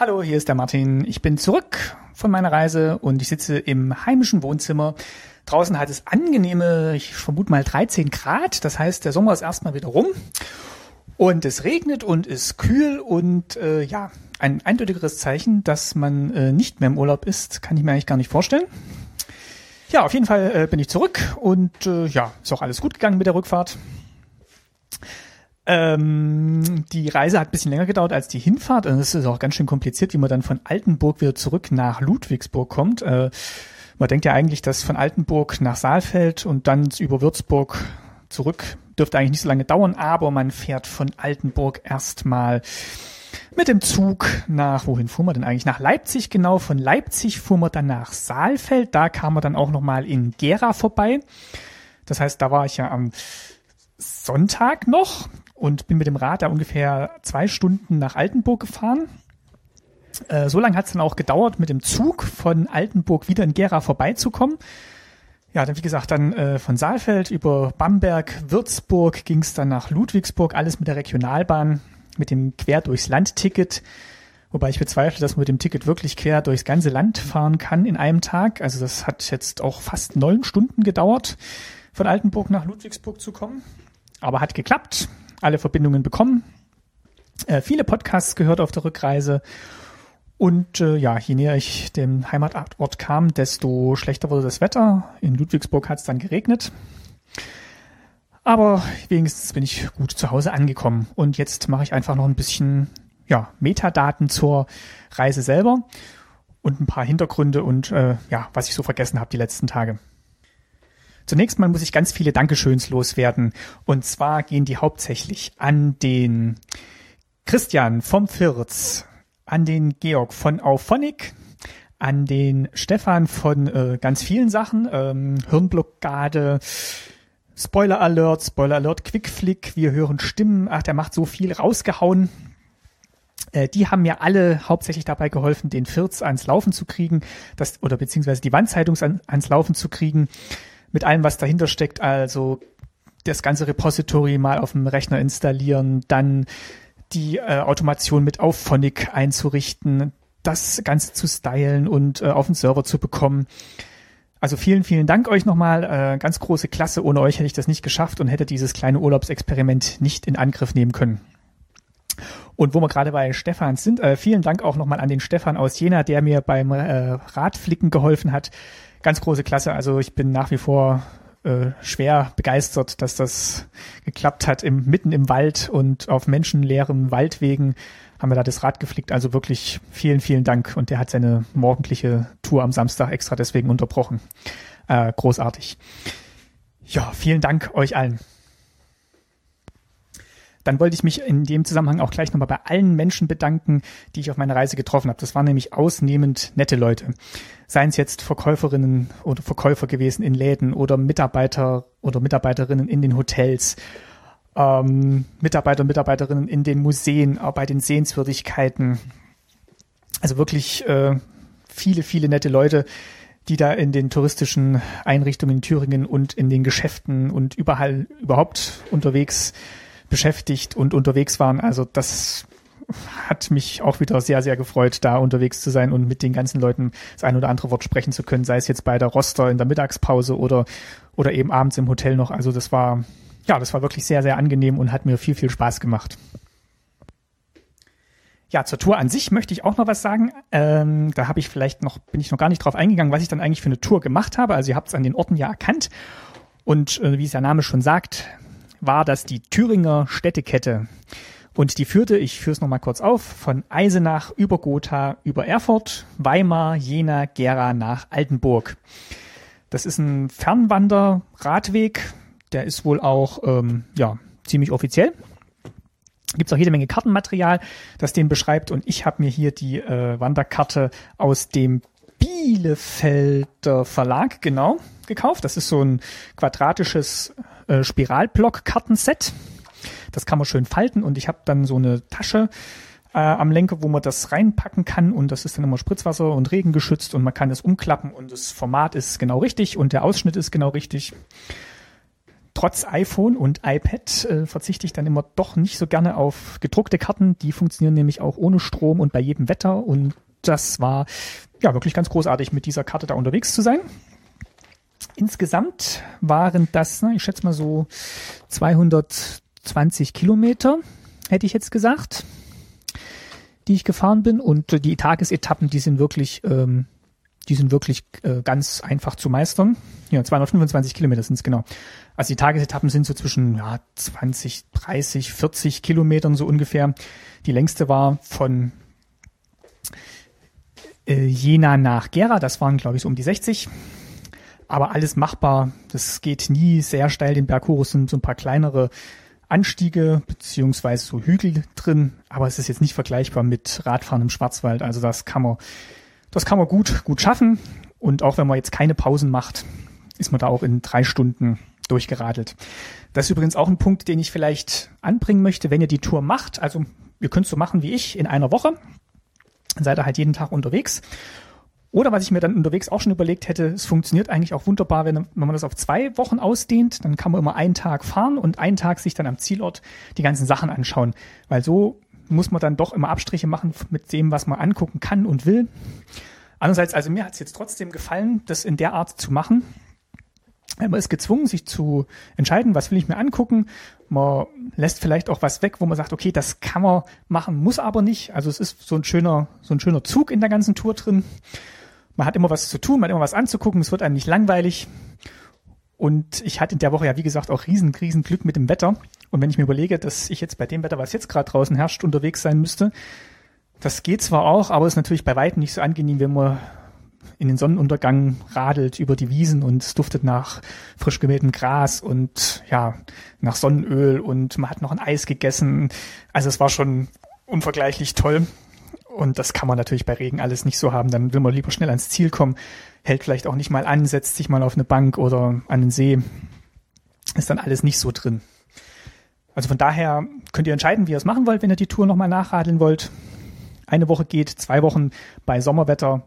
Hallo, hier ist der Martin. Ich bin zurück von meiner Reise und ich sitze im heimischen Wohnzimmer. Draußen hat es angenehme, ich vermute mal 13 Grad. Das heißt, der Sommer ist erstmal wieder rum. Und es regnet und ist kühl und äh, ja, ein eindeutigeres Zeichen, dass man äh, nicht mehr im Urlaub ist, kann ich mir eigentlich gar nicht vorstellen. Ja, auf jeden Fall äh, bin ich zurück und äh, ja, ist auch alles gut gegangen mit der Rückfahrt. Ähm, die Reise hat ein bisschen länger gedauert als die Hinfahrt. Und es ist auch ganz schön kompliziert, wie man dann von Altenburg wieder zurück nach Ludwigsburg kommt. Äh, man denkt ja eigentlich, dass von Altenburg nach Saalfeld und dann über Würzburg zurück dürfte eigentlich nicht so lange dauern, aber man fährt von Altenburg erstmal mit dem Zug nach, wohin fuhr man denn eigentlich? Nach Leipzig genau. Von Leipzig fuhr man dann nach Saalfeld. Da kam man dann auch nochmal in Gera vorbei. Das heißt, da war ich ja am Sonntag noch und bin mit dem Rad da ungefähr zwei Stunden nach Altenburg gefahren. Äh, so lange hat es dann auch gedauert, mit dem Zug von Altenburg wieder in Gera vorbeizukommen. Ja, dann wie gesagt, dann äh, von Saalfeld über Bamberg, Würzburg ging es dann nach Ludwigsburg, alles mit der Regionalbahn, mit dem Quer durchs Land-Ticket. Wobei ich bezweifle, dass man mit dem Ticket wirklich quer durchs ganze Land fahren kann in einem Tag. Also das hat jetzt auch fast neun Stunden gedauert, von Altenburg nach Ludwigsburg zu kommen. Aber hat geklappt alle Verbindungen bekommen. Äh, viele Podcasts gehört auf der Rückreise. Und äh, ja, je näher ich dem Heimatort kam, desto schlechter wurde das Wetter. In Ludwigsburg hat es dann geregnet. Aber wenigstens bin ich gut zu Hause angekommen. Und jetzt mache ich einfach noch ein bisschen ja, Metadaten zur Reise selber und ein paar Hintergründe und äh, ja, was ich so vergessen habe die letzten Tage. Zunächst mal muss ich ganz viele Dankeschöns loswerden. Und zwar gehen die hauptsächlich an den Christian vom Firz, an den Georg von Auphonic, an den Stefan von äh, ganz vielen Sachen, ähm, Hirnblockade, Spoiler Alert, Spoiler Alert, Quickflick, wir hören Stimmen, ach, der macht so viel rausgehauen. Äh, die haben mir alle hauptsächlich dabei geholfen, den Firz ans Laufen zu kriegen, das, oder beziehungsweise die Wandzeitung an, ans Laufen zu kriegen mit allem, was dahinter steckt, also das ganze Repository mal auf dem Rechner installieren, dann die äh, Automation mit Auphonic einzurichten, das Ganze zu stylen und äh, auf den Server zu bekommen. Also vielen, vielen Dank euch nochmal. Äh, ganz große Klasse. Ohne euch hätte ich das nicht geschafft und hätte dieses kleine Urlaubsexperiment nicht in Angriff nehmen können. Und wo wir gerade bei Stefan sind, äh, vielen Dank auch nochmal an den Stefan aus Jena, der mir beim äh, Radflicken geholfen hat ganz große Klasse. Also ich bin nach wie vor äh, schwer begeistert, dass das geklappt hat. Im, mitten im Wald und auf menschenleeren Waldwegen haben wir da das Rad geflickt. Also wirklich vielen, vielen Dank. Und der hat seine morgendliche Tour am Samstag extra deswegen unterbrochen. Äh, großartig. Ja, vielen Dank euch allen. Dann wollte ich mich in dem Zusammenhang auch gleich nochmal bei allen Menschen bedanken, die ich auf meiner Reise getroffen habe. Das waren nämlich ausnehmend nette Leute. Seien es jetzt Verkäuferinnen oder Verkäufer gewesen in Läden oder Mitarbeiter oder Mitarbeiterinnen in den Hotels, ähm, Mitarbeiter und Mitarbeiterinnen in den Museen, auch bei den Sehenswürdigkeiten. Also wirklich äh, viele, viele nette Leute, die da in den touristischen Einrichtungen in Thüringen und in den Geschäften und überall überhaupt unterwegs beschäftigt und unterwegs waren. Also das hat mich auch wieder sehr, sehr gefreut, da unterwegs zu sein und mit den ganzen Leuten das ein oder andere Wort sprechen zu können, sei es jetzt bei der Roster in der Mittagspause oder, oder eben abends im Hotel noch. Also das war, ja, das war wirklich sehr, sehr angenehm und hat mir viel, viel Spaß gemacht. Ja, zur Tour an sich möchte ich auch noch was sagen. Ähm, da habe ich vielleicht noch, bin ich noch gar nicht drauf eingegangen, was ich dann eigentlich für eine Tour gemacht habe. Also ihr habt es an den Orten ja erkannt. Und äh, wie es der Name schon sagt, war das die Thüringer Städtekette. Und die führte, ich führe es nochmal kurz auf, von Eisenach über Gotha, über Erfurt, Weimar, Jena, Gera nach Altenburg. Das ist ein Fernwanderradweg, der ist wohl auch ähm, ja, ziemlich offiziell. Gibt es auch jede Menge Kartenmaterial, das den beschreibt. Und ich habe mir hier die äh, Wanderkarte aus dem Bielefelder Verlag, genau, gekauft. Das ist so ein quadratisches äh, Spiralblock-Kartenset. Das kann man schön falten und ich habe dann so eine Tasche äh, am Lenker, wo man das reinpacken kann und das ist dann immer Spritzwasser und Regen geschützt und man kann es umklappen und das Format ist genau richtig und der Ausschnitt ist genau richtig. trotz iPhone und iPad äh, verzichte ich dann immer doch nicht so gerne auf gedruckte Karten. Die funktionieren nämlich auch ohne Strom und bei jedem Wetter. Und das war ja wirklich ganz großartig, mit dieser Karte da unterwegs zu sein. Insgesamt waren das, na, ich schätze mal so 220 Kilometer, hätte ich jetzt gesagt, die ich gefahren bin. Und die Tagesetappen, die sind wirklich ähm, die sind wirklich äh, ganz einfach zu meistern. Ja, 225 Kilometer sind es genau. Also die Tagesetappen sind so zwischen ja, 20, 30, 40 Kilometern so ungefähr. Die längste war von äh, Jena nach Gera, das waren glaube ich so um die 60. Aber alles machbar. Das geht nie sehr steil den Berg hoch. Es sind so ein paar kleinere Anstiege beziehungsweise so Hügel drin. Aber es ist jetzt nicht vergleichbar mit Radfahren im Schwarzwald. Also das kann man das kann man gut, gut schaffen. Und auch wenn man jetzt keine Pausen macht, ist man da auch in drei Stunden durchgeradelt. Das ist übrigens auch ein Punkt, den ich vielleicht anbringen möchte, wenn ihr die Tour macht. Also ihr könnt so machen wie ich in einer Woche. Dann seid ihr halt jeden Tag unterwegs. Oder was ich mir dann unterwegs auch schon überlegt hätte, es funktioniert eigentlich auch wunderbar, wenn, wenn man das auf zwei Wochen ausdehnt, dann kann man immer einen Tag fahren und einen Tag sich dann am Zielort die ganzen Sachen anschauen. Weil so muss man dann doch immer Abstriche machen mit dem, was man angucken kann und will. Andererseits, also mir hat es jetzt trotzdem gefallen, das in der Art zu machen. Man ist gezwungen, sich zu entscheiden, was will ich mir angucken. Man lässt vielleicht auch was weg, wo man sagt, okay, das kann man machen, muss aber nicht. Also es ist so ein schöner, so ein schöner Zug in der ganzen Tour drin. Man hat immer was zu tun, man hat immer was anzugucken, es wird einem nicht langweilig. Und ich hatte in der Woche ja, wie gesagt, auch riesen, riesen Glück mit dem Wetter. Und wenn ich mir überlege, dass ich jetzt bei dem Wetter, was jetzt gerade draußen herrscht, unterwegs sein müsste, das geht zwar auch, aber ist natürlich bei weitem nicht so angenehm, wenn man in den Sonnenuntergang radelt über die Wiesen und es duftet nach frisch gemähtem Gras und ja, nach Sonnenöl und man hat noch ein Eis gegessen. Also es war schon unvergleichlich toll. Und das kann man natürlich bei Regen alles nicht so haben. Dann will man lieber schnell ans Ziel kommen, hält vielleicht auch nicht mal an, setzt sich mal auf eine Bank oder an den See. Ist dann alles nicht so drin. Also von daher könnt ihr entscheiden, wie ihr es machen wollt, wenn ihr die Tour nochmal nachradeln wollt. Eine Woche geht, zwei Wochen bei Sommerwetter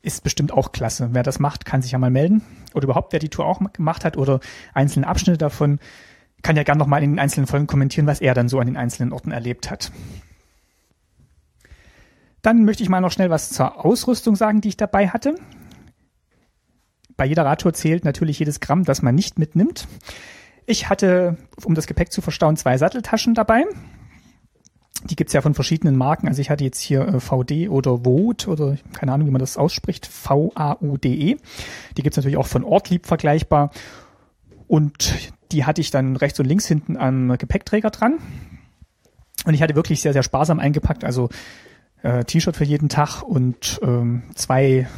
ist bestimmt auch klasse. Wer das macht, kann sich ja mal melden. Oder überhaupt, wer die Tour auch gemacht hat oder einzelne Abschnitte davon, kann ja gerne nochmal in den einzelnen Folgen kommentieren, was er dann so an den einzelnen Orten erlebt hat. Dann möchte ich mal noch schnell was zur Ausrüstung sagen, die ich dabei hatte. Bei jeder Radtour zählt natürlich jedes Gramm, das man nicht mitnimmt. Ich hatte, um das Gepäck zu verstauen, zwei Satteltaschen dabei. Die gibt's ja von verschiedenen Marken. Also ich hatte jetzt hier äh, VD oder VOD oder keine Ahnung, wie man das ausspricht, V-A-U-D-E. Die gibt's natürlich auch von Ortlieb vergleichbar. Und die hatte ich dann rechts und links hinten am Gepäckträger dran. Und ich hatte wirklich sehr, sehr sparsam eingepackt. Also äh, T-Shirt für jeden Tag und ähm, zwei,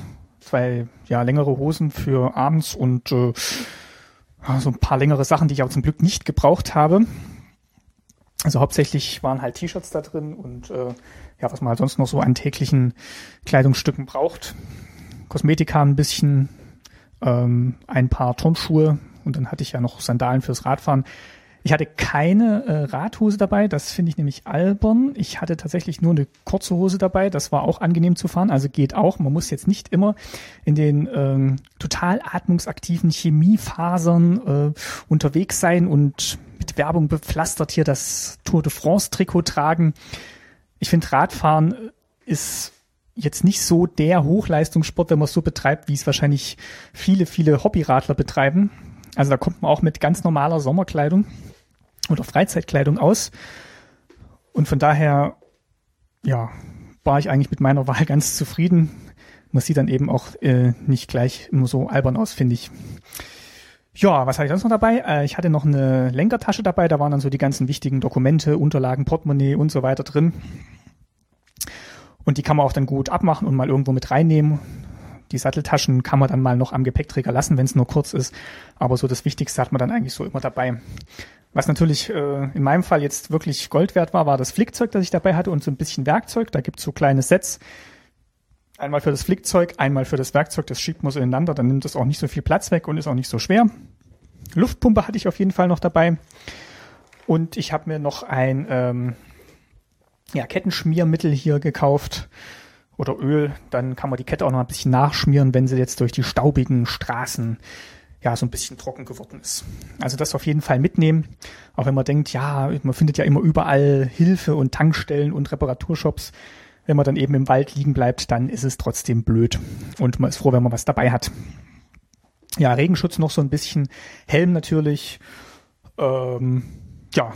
zwei ja, längere Hosen für abends und äh, so ein paar längere Sachen, die ich aber zum Glück nicht gebraucht habe. Also hauptsächlich waren halt T-Shirts da drin und äh, ja, was man halt sonst noch so an täglichen Kleidungsstücken braucht. Kosmetika ein bisschen, ähm, ein paar Turnschuhe und dann hatte ich ja noch Sandalen fürs Radfahren. Ich hatte keine äh, Radhose dabei, das finde ich nämlich albern. Ich hatte tatsächlich nur eine kurze Hose dabei, das war auch angenehm zu fahren, also geht auch. Man muss jetzt nicht immer in den ähm, total atmungsaktiven Chemiefasern äh, unterwegs sein und mit Werbung bepflastert hier das Tour de France Trikot tragen. Ich finde Radfahren ist jetzt nicht so der Hochleistungssport, wenn man es so betreibt, wie es wahrscheinlich viele, viele Hobbyradler betreiben. Also da kommt man auch mit ganz normaler Sommerkleidung oder Freizeitkleidung aus. Und von daher, ja, war ich eigentlich mit meiner Wahl ganz zufrieden. Man sieht dann eben auch äh, nicht gleich immer so albern aus, finde ich. Ja, was hatte ich sonst noch dabei? Äh, ich hatte noch eine Lenkertasche dabei, da waren dann so die ganzen wichtigen Dokumente, Unterlagen, Portemonnaie und so weiter drin. Und die kann man auch dann gut abmachen und mal irgendwo mit reinnehmen. Die Satteltaschen kann man dann mal noch am Gepäckträger lassen, wenn es nur kurz ist. Aber so das Wichtigste hat man dann eigentlich so immer dabei. Was natürlich äh, in meinem Fall jetzt wirklich Gold wert war, war das Flickzeug, das ich dabei hatte und so ein bisschen Werkzeug. Da gibt's so kleine Sets. Einmal für das Flickzeug, einmal für das Werkzeug. Das schiebt man so ineinander, dann nimmt es auch nicht so viel Platz weg und ist auch nicht so schwer. Luftpumpe hatte ich auf jeden Fall noch dabei. Und ich habe mir noch ein ähm, ja, Kettenschmiermittel hier gekauft oder Öl. Dann kann man die Kette auch noch ein bisschen nachschmieren, wenn sie jetzt durch die staubigen Straßen ja, so ein bisschen trocken geworden ist. Also das auf jeden Fall mitnehmen, auch wenn man denkt, ja, man findet ja immer überall Hilfe und Tankstellen und Reparaturshops. Wenn man dann eben im Wald liegen bleibt, dann ist es trotzdem blöd und man ist froh, wenn man was dabei hat. Ja, Regenschutz noch so ein bisschen, Helm natürlich, ähm, ja,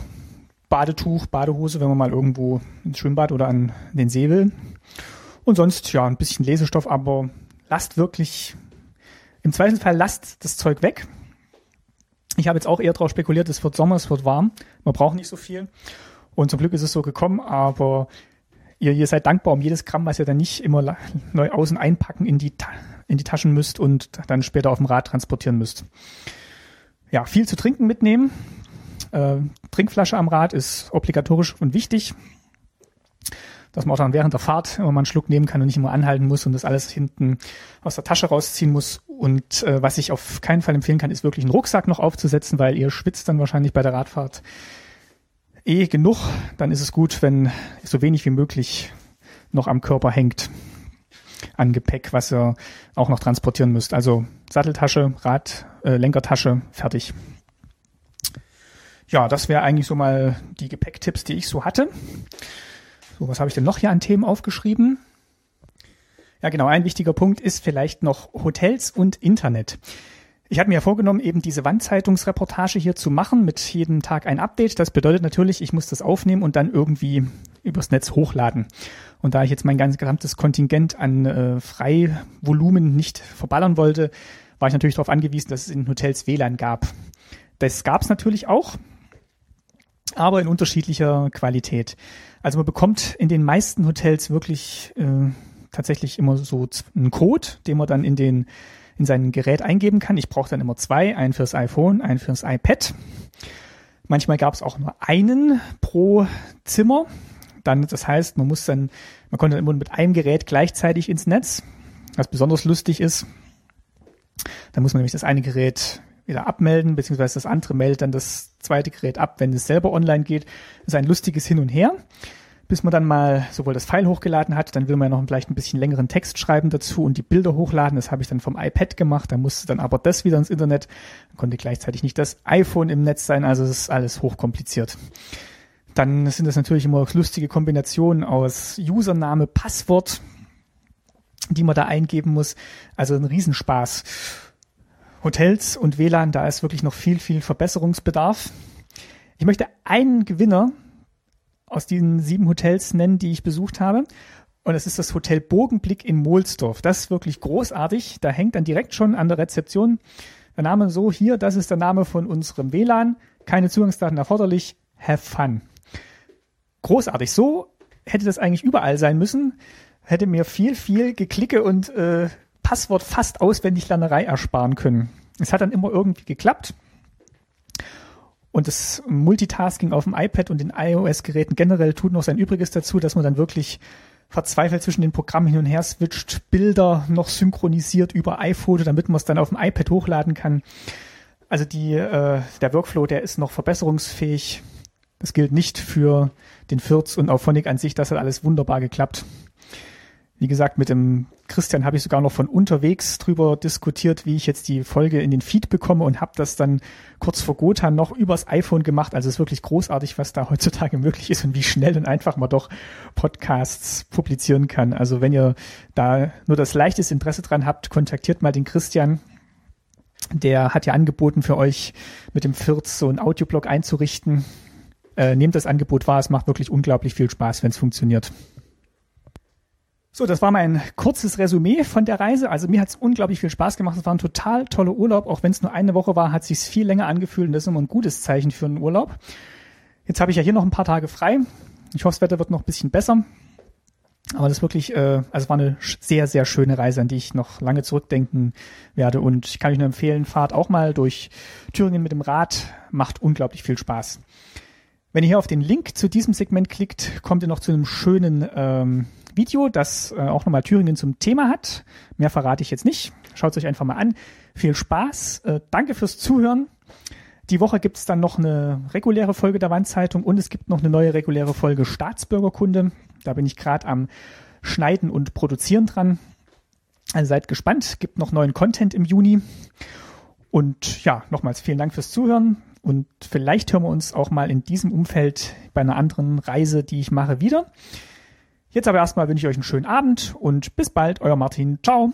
Badetuch, Badehose, wenn man mal irgendwo ins Schwimmbad oder an den See will. Und sonst, ja, ein bisschen Lesestoff, aber lasst wirklich im Zweifelsfall lasst das Zeug weg. Ich habe jetzt auch eher darauf spekuliert, es wird Sommer, es wird warm, man braucht nicht so viel. Und zum Glück ist es so gekommen, aber ihr, ihr seid dankbar um jedes Gramm, was ihr dann nicht immer neu außen einpacken in die, in die Taschen müsst und dann später auf dem Rad transportieren müsst. Ja, viel zu trinken mitnehmen. Äh, Trinkflasche am Rad ist obligatorisch und wichtig dass man auch dann während der Fahrt immer mal einen Schluck nehmen kann und nicht immer anhalten muss und das alles hinten aus der Tasche rausziehen muss. Und äh, was ich auf keinen Fall empfehlen kann, ist wirklich einen Rucksack noch aufzusetzen, weil ihr schwitzt dann wahrscheinlich bei der Radfahrt eh genug. Dann ist es gut, wenn so wenig wie möglich noch am Körper hängt an Gepäck, was ihr auch noch transportieren müsst. Also Satteltasche, Rad, äh, Lenkertasche, fertig. Ja, das wäre eigentlich so mal die Gepäcktipps, die ich so hatte. So, was habe ich denn noch hier an Themen aufgeschrieben? Ja, genau, ein wichtiger Punkt ist vielleicht noch Hotels und Internet. Ich hatte mir ja vorgenommen, eben diese Wandzeitungsreportage hier zu machen, mit jedem Tag ein Update. Das bedeutet natürlich, ich muss das aufnehmen und dann irgendwie übers Netz hochladen. Und da ich jetzt mein ganz gesamtes Kontingent an äh, Freivolumen nicht verballern wollte, war ich natürlich darauf angewiesen, dass es in Hotels WLAN gab. Das gab es natürlich auch, aber in unterschiedlicher Qualität. Also man bekommt in den meisten Hotels wirklich äh, tatsächlich immer so einen Code, den man dann in den in sein Gerät eingeben kann. Ich brauche dann immer zwei, einen fürs iPhone, einen fürs iPad. Manchmal gab es auch nur einen pro Zimmer. Dann, das heißt, man muss dann, man konnte dann immer mit einem Gerät gleichzeitig ins Netz, was besonders lustig ist. Dann muss man nämlich das eine Gerät wieder abmelden, beziehungsweise das andere meldet dann das zweite Gerät ab, wenn es selber online geht. Das ist ein lustiges Hin und Her, bis man dann mal sowohl das File hochgeladen hat, dann will man ja noch vielleicht ein bisschen längeren Text schreiben dazu und die Bilder hochladen. Das habe ich dann vom iPad gemacht, da musste dann aber das wieder ins Internet, dann konnte gleichzeitig nicht das iPhone im Netz sein, also es ist alles hochkompliziert. Dann sind das natürlich immer lustige Kombinationen aus Username, Passwort, die man da eingeben muss. Also ein Riesenspaß. Hotels und WLAN, da ist wirklich noch viel, viel Verbesserungsbedarf. Ich möchte einen Gewinner aus diesen sieben Hotels nennen, die ich besucht habe. Und das ist das Hotel Bogenblick in Mohlsdorf. Das ist wirklich großartig. Da hängt dann direkt schon an der Rezeption der Name so hier, das ist der Name von unserem WLAN. Keine Zugangsdaten erforderlich. Have fun. Großartig. So hätte das eigentlich überall sein müssen. Hätte mir viel, viel Geklicke und äh, Passwort fast auswendig Lernerei ersparen können. Es hat dann immer irgendwie geklappt. Und das Multitasking auf dem iPad und den iOS-Geräten generell tut noch sein Übriges dazu, dass man dann wirklich verzweifelt zwischen den Programmen hin und her switcht, Bilder noch synchronisiert über iPhoto, damit man es dann auf dem iPad hochladen kann. Also die, äh, der Workflow, der ist noch verbesserungsfähig. Das gilt nicht für den Firz und Auphonic an sich. Das hat alles wunderbar geklappt. Wie gesagt, mit dem Christian habe ich sogar noch von unterwegs drüber diskutiert, wie ich jetzt die Folge in den Feed bekomme und habe das dann kurz vor Gotha noch übers iPhone gemacht. Also es ist wirklich großartig, was da heutzutage möglich ist und wie schnell und einfach man doch Podcasts publizieren kann. Also wenn ihr da nur das leichteste Interesse dran habt, kontaktiert mal den Christian. Der hat ja angeboten für euch mit dem Firz so einen Audioblog einzurichten. Äh, nehmt das Angebot wahr, es macht wirklich unglaublich viel Spaß, wenn es funktioniert. So, das war mein kurzes Resümee von der Reise. Also mir hat es unglaublich viel Spaß gemacht. Es war ein total toller Urlaub. Auch wenn es nur eine Woche war, hat sich viel länger angefühlt und das ist immer ein gutes Zeichen für einen Urlaub. Jetzt habe ich ja hier noch ein paar Tage frei. Ich hoffe, das Wetter wird noch ein bisschen besser. Aber das wirklich, äh, also war eine sehr, sehr schöne Reise, an die ich noch lange zurückdenken werde. Und ich kann euch nur empfehlen, fahrt auch mal durch Thüringen mit dem Rad. Macht unglaublich viel Spaß. Wenn ihr hier auf den Link zu diesem Segment klickt, kommt ihr noch zu einem schönen ähm, Video, das äh, auch nochmal Thüringen zum Thema hat. Mehr verrate ich jetzt nicht. Schaut es euch einfach mal an. Viel Spaß. Äh, danke fürs Zuhören. Die Woche gibt es dann noch eine reguläre Folge der Wandzeitung und es gibt noch eine neue reguläre Folge Staatsbürgerkunde. Da bin ich gerade am Schneiden und Produzieren dran. Also seid gespannt. Gibt noch neuen Content im Juni. Und ja, nochmals vielen Dank fürs Zuhören und vielleicht hören wir uns auch mal in diesem Umfeld bei einer anderen Reise, die ich mache, wieder. Jetzt aber erstmal wünsche ich euch einen schönen Abend und bis bald, euer Martin. Ciao.